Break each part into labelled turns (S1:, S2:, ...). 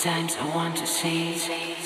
S1: Sometimes I want to see.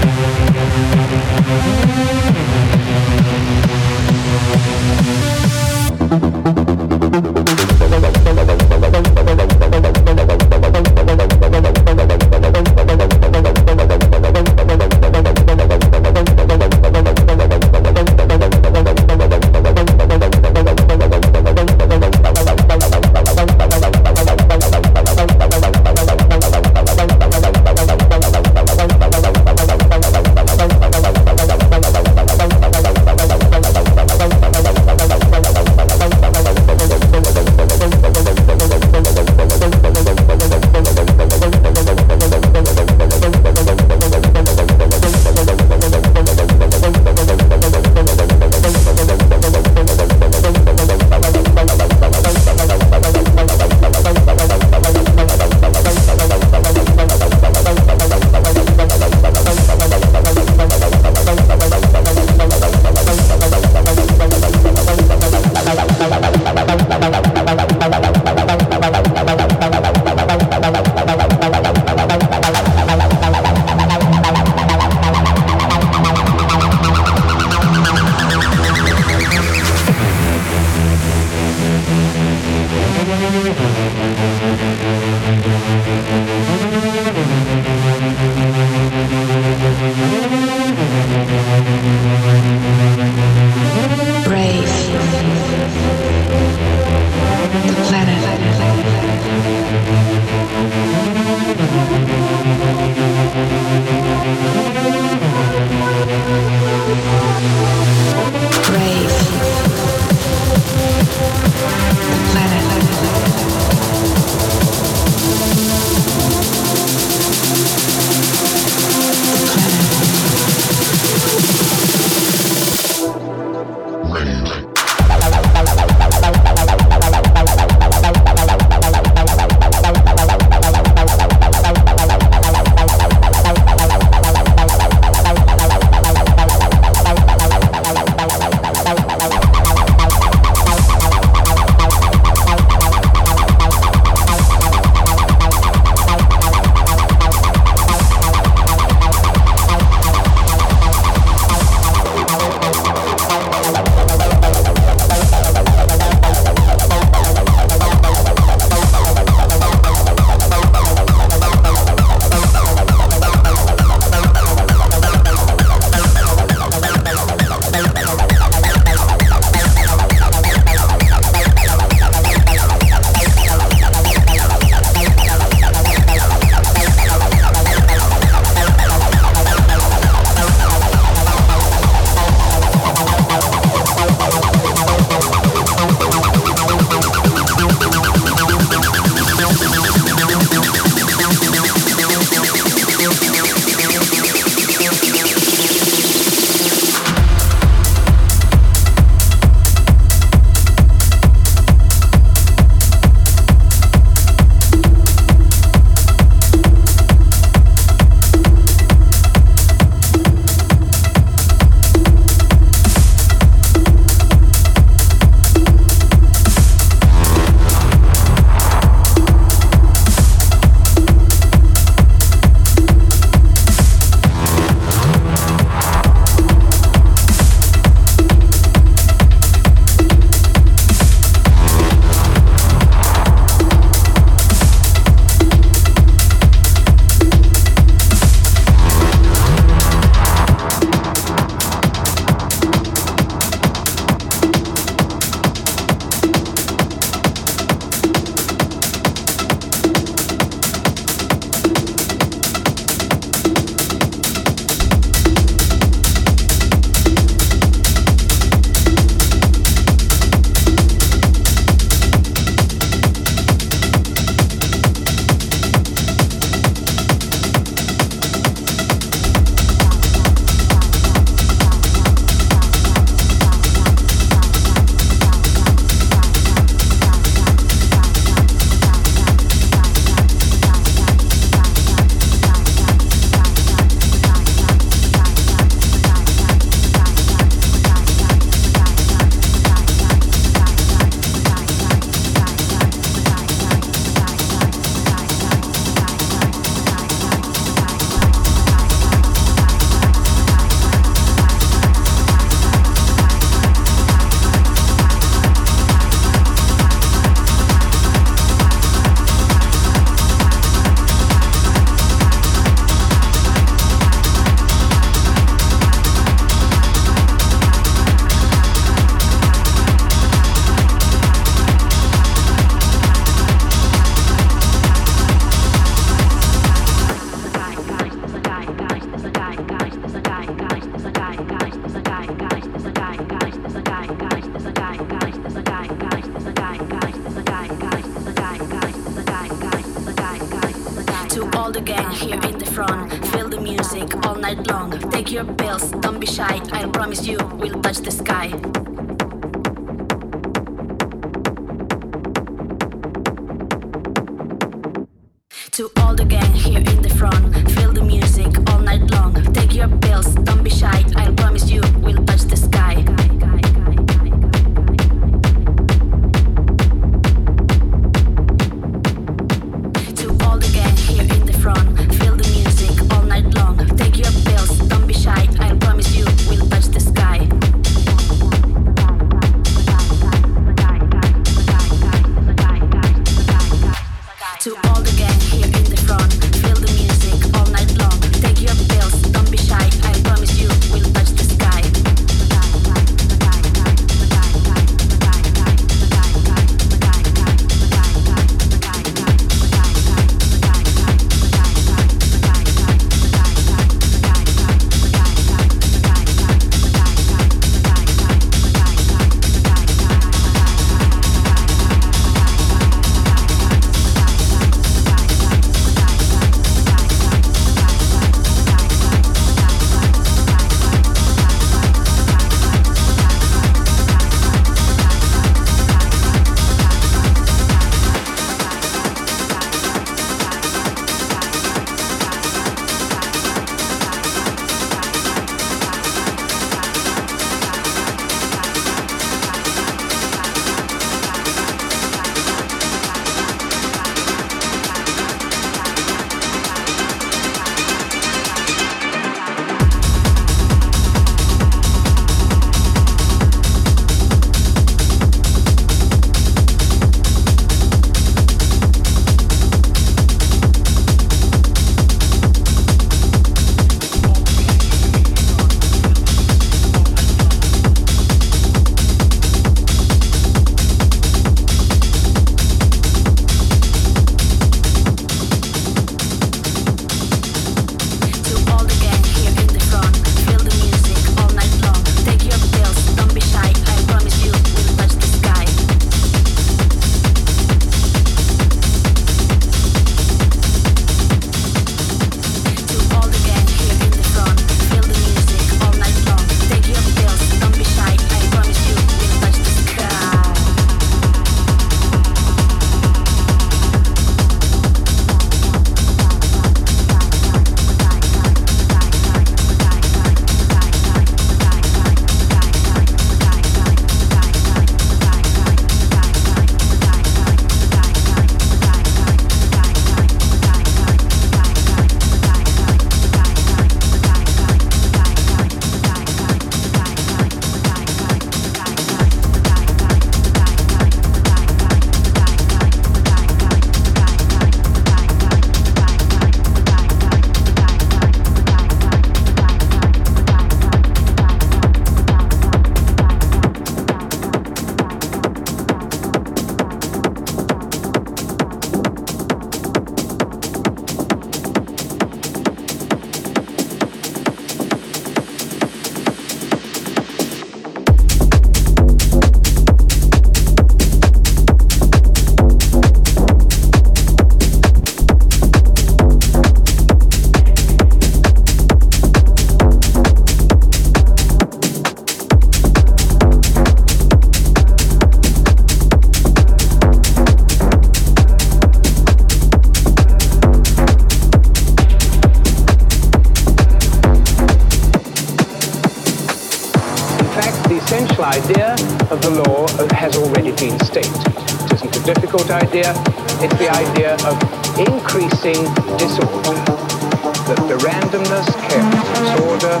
S2: that the randomness, chaos, disorder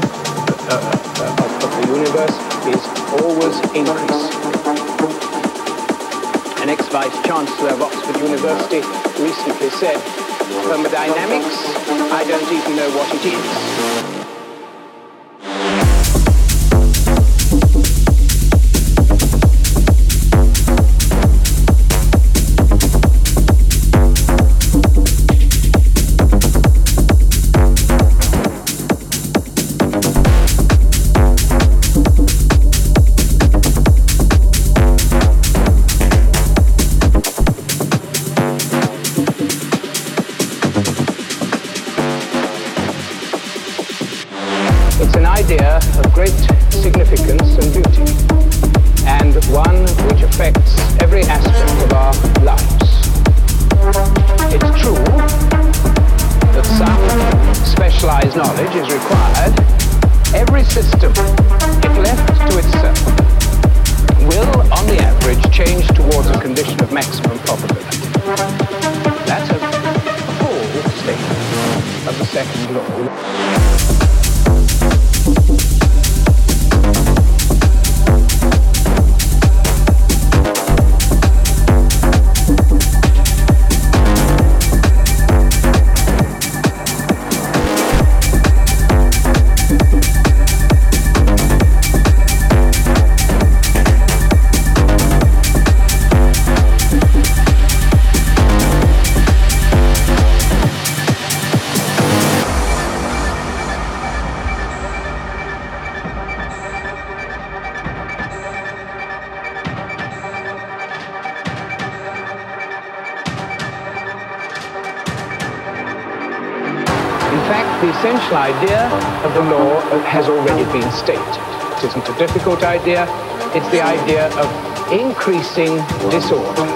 S2: uh, uh, of the universe is always increasing. An ex-vice chancellor of Oxford University recently said, thermodynamics, I don't even know what it is. Idea. It's the idea of increasing disorder.